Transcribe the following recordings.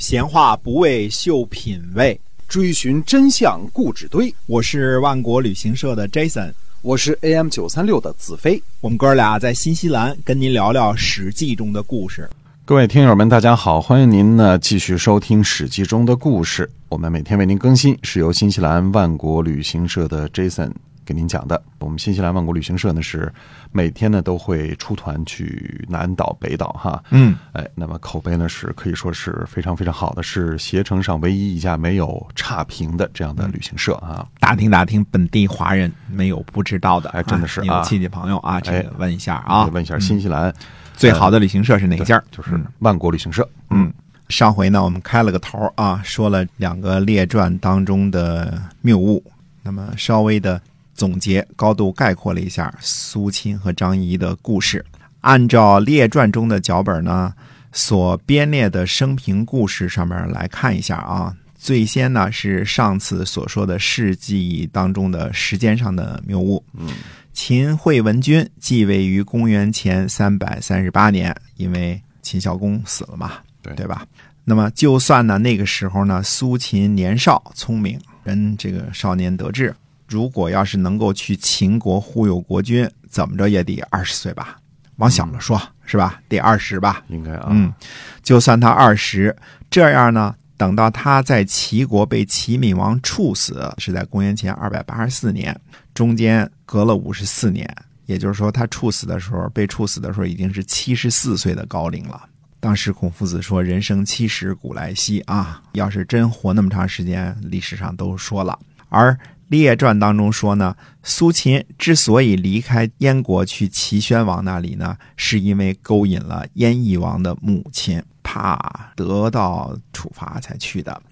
闲话不为秀品味，追寻真相故纸堆。我是万国旅行社的 Jason，我是 AM 九三六的子飞。我们哥俩在新西兰跟您聊聊《史记》中的故事。各位听友们，大家好，欢迎您呢继续收听《史记》中的故事。我们每天为您更新，是由新西兰万国旅行社的 Jason 给您讲的。我们新西兰万国旅行社呢是每天呢都会出团去南岛、北岛哈。嗯，哎，那么口碑呢是可以说是非常非常好的，是携程上唯一一家没有差评的这样的旅行社啊。打听打听本地华人没有不知道的，哎真的是啊有啊亲戚朋友啊，这问一下啊，问一下新西兰最好的旅行社是哪家？就是万国旅行社。嗯，上回呢，我们开了个头啊，说了两个列传当中的谬误，那么稍微的总结、高度概括了一下苏秦和张仪的故事。按照列传中的脚本呢，所编列的生平故事上面来看一下啊。最先呢是上次所说的事迹当中的时间上的谬误。嗯，秦惠文君继位于公元前三百三十八年，因为秦孝公死了嘛，对对吧？那么就算呢那个时候呢，苏秦年少聪明，人这个少年得志，如果要是能够去秦国忽悠国君，怎么着也得二十岁吧？往小了说，是吧？得二十吧？应该啊。嗯，就算他二十，这样呢，等到他在齐国被齐闵王处死，是在公元前二百八十四年，中间隔了五十四年，也就是说，他处死的时候，被处死的时候已经是七十四岁的高龄了。当时孔夫子说：“人生七十古来稀啊！要是真活那么长时间，历史上都说了。”而列传当中说呢，苏秦之所以离开燕国去齐宣王那里呢，是因为勾引了燕翼王的母亲，怕得到处罚才去的。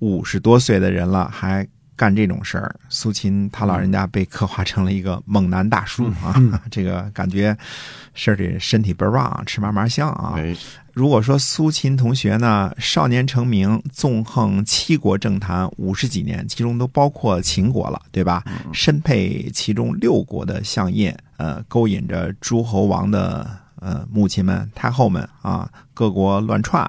五十多岁的人了，还干这种事儿，苏秦他老人家被刻画成了一个猛男大叔啊，这个感觉是这身体倍儿棒，吃嘛嘛香啊。哎，如果说苏秦同学呢，少年成名，纵横七国政坛五十几年，其中都包括秦国了，对吧？身配其中六国的相印，呃，勾引着诸侯王的呃母亲们、太后们啊，各国乱窜，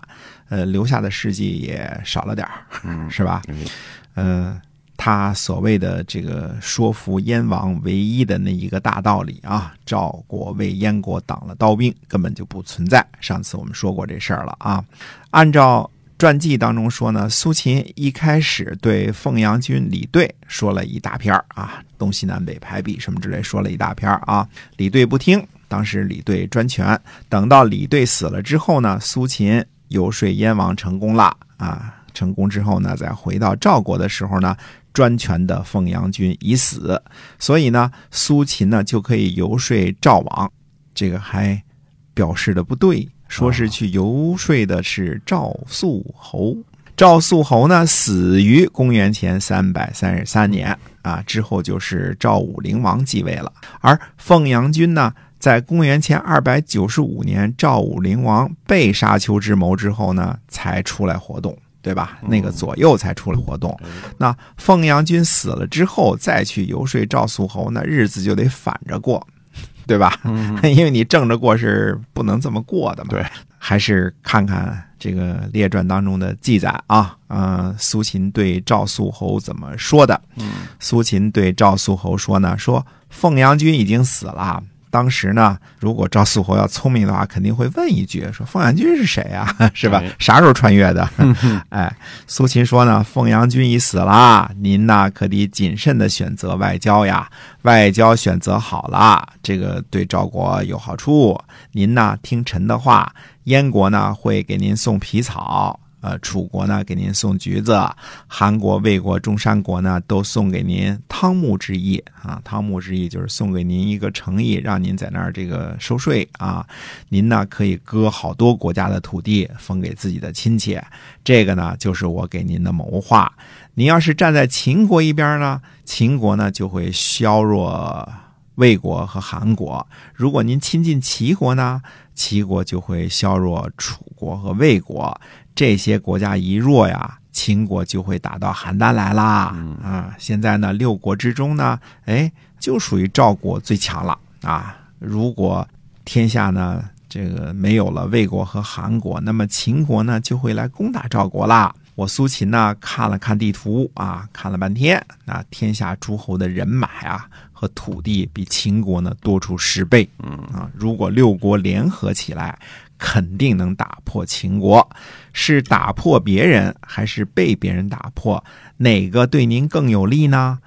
呃，留下的事迹也少了点儿，嗯，是吧？嗯呃，他所谓的这个说服燕王唯一的那一个大道理啊，赵国为燕国挡了刀兵，根本就不存在。上次我们说过这事儿了啊。按照传记当中说呢，苏秦一开始对凤阳君李队说了一大篇儿啊，东西南北排比什么之类说了一大篇儿啊，李队不听。当时李队专权，等到李队死了之后呢，苏秦游说燕王成功了啊。成功之后呢，再回到赵国的时候呢，专权的凤阳君已死，所以呢，苏秦呢就可以游说赵王。这个还表示的不对，说是去游说的是赵肃侯。赵肃侯呢死于公元前三百三十三年啊，之后就是赵武灵王继位了，而凤阳君呢。在公元前二百九十五年，赵武灵王被沙丘之谋之后呢，才出来活动。对吧？那个左右才出来活动。那凤阳君死了之后，再去游说赵肃侯，那日子就得反着过，对吧？因为你正着过是不能这么过的嘛。对，还是看看这个列传当中的记载啊。呃，苏秦对赵肃侯怎么说的？苏秦对赵肃侯说呢，说凤阳君已经死了。当时呢，如果赵四侯要聪明的话，肯定会问一句：“说凤阳君是谁啊？是吧？啥时候穿越的？” 哎，苏秦说呢：“凤阳君已死了，您呢可得谨慎的选择外交呀。外交选择好了，这个对赵国有好处。您呢听臣的话，燕国呢会给您送皮草。”呃，楚国呢给您送橘子，韩国、魏国、中山国呢都送给您汤沐之意啊。汤沐之意就是送给您一个诚意，让您在那儿这个收税啊。您呢可以割好多国家的土地分给自己的亲戚，这个呢就是我给您的谋划。您要是站在秦国一边呢，秦国呢就会削弱魏国和韩国；如果您亲近齐国呢，齐国就会削弱楚国和魏国。这些国家一弱呀，秦国就会打到邯郸来啦。啊，现在呢，六国之中呢，哎，就属于赵国最强了啊。如果天下呢这个没有了魏国和韩国，那么秦国呢就会来攻打赵国啦。我苏秦呢看了看地图啊，看了半天，那天下诸侯的人马啊和土地比秦国呢多出十倍，嗯啊，如果六国联合起来，肯定能打破秦国。是打破别人还是被别人打破？哪个对您更有利呢？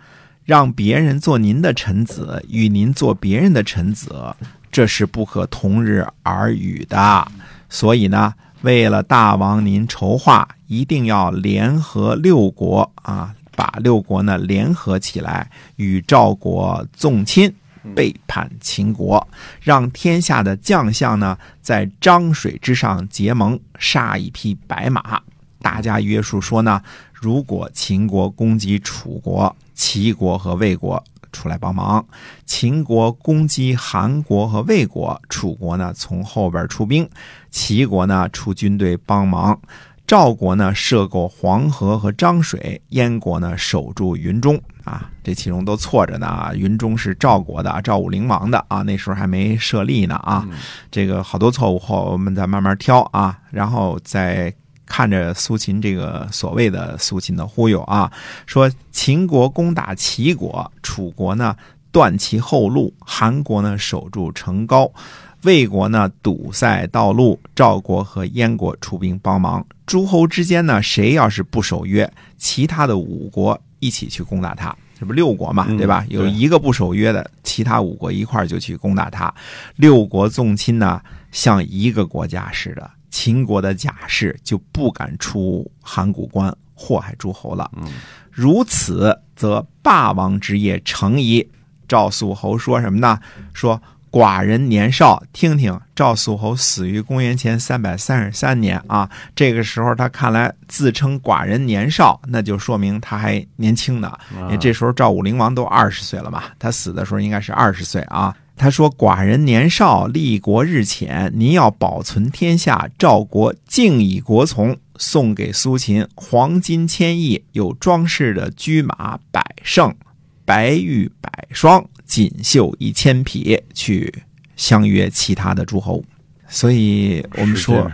让别人做您的臣子，与您做别人的臣子，这是不可同日而语的。所以呢，为了大王您筹划，一定要联合六国啊，把六国呢联合起来，与赵国纵亲，背叛秦国，让天下的将相呢在漳水之上结盟，杀一匹白马。大家约束说呢，如果秦国攻击楚国，齐国和魏国出来帮忙；秦国攻击韩国和魏国，楚国呢从后边出兵，齐国呢出军队帮忙。赵国呢设过黄河和漳水，燕国呢守住云中啊，这其中都错着呢啊。云中是赵国的，赵武灵王的啊，那时候还没设立呢啊。这个好多错误后，我们再慢慢挑啊，然后再看着苏秦这个所谓的苏秦的忽悠啊，说秦国攻打齐国，楚国呢断其后路，韩国呢守住城高。魏国呢堵塞道路，赵国和燕国出兵帮忙。诸侯之间呢，谁要是不守约，其他的五国一起去攻打他，这不六国嘛，嗯对吧？有一个不守约的，其他五国一块儿就去攻打他。六国纵亲呢，像一个国家似的。秦国的甲士就不敢出函谷关祸害诸侯了。如此，则霸王之业成矣。赵肃侯说什么呢？说寡人年少，听听，赵肃侯死于公元前三百三十三年啊。这个时候他看来自称寡人年少，那就说明他还年轻呢。因为这时候赵武灵王都二十岁了嘛，他死的时候应该是二十岁啊。他说：“寡人年少，立国日浅，您要保存天下，赵国敬以国从，送给苏秦黄金千亿，有装饰的车马百乘，白玉百双，锦绣一千匹，去相约其他的诸侯。所以我们说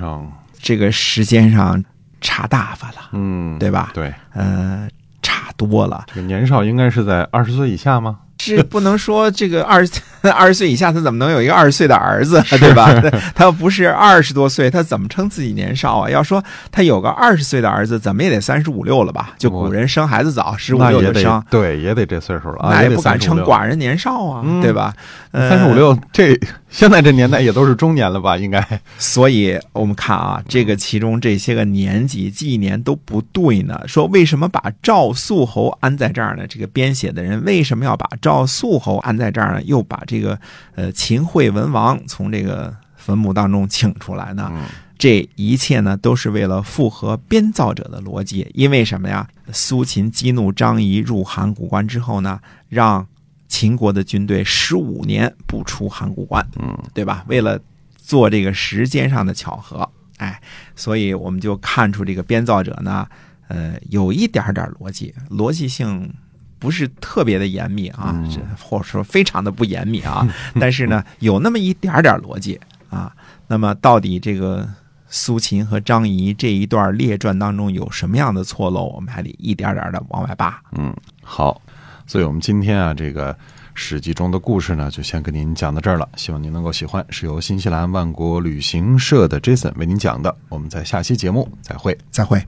这个时间上差大发了，嗯，对吧？对，呃，差多了。这个年少应该是在二十岁以下吗？是不能说这个二 二十岁以下，他怎么能有一个二十岁的儿子，对吧？他要不是二十多岁，他怎么称自己年少啊？要说他有个二十岁的儿子，怎么也得三十五六了吧？就古人生孩子早，十五六就生，对，也得这岁数了啊，那也不敢称寡人年少啊，嗯对吧？呃三十五六，这现在这年代也都是中年了吧？应该所以我们看啊，这个其中这些个年纪纪年都不对呢。说为什么把赵肃侯安在这儿呢？这个编写的人为什么要把赵肃侯安在这儿呢？又把这个呃秦惠文王从这个坟墓当中请出来呢？这一切呢，都是为了符合编造者的逻辑。因为什么呀？苏秦激怒张仪入函谷关之后呢，让秦国的军队十五年不出函谷关，嗯，对吧？为了做这个时间上的巧合，哎，所以我们就看出这个编造者呢，呃，有一点点逻辑，逻辑性不是特别的严密啊，或者说非常的不严密啊，但是呢，有那么一点点逻辑啊。那么到底这个苏秦和张仪这一段列传当中有什么样的错漏，我们还得一点点的往外扒。嗯，好，所以我们今天啊，这个《史记》中的故事呢，就先跟您讲到这儿了。希望您能够喜欢，是由新西兰万国旅行社的 Jason 为您讲的。我们在下期节目再会。再会。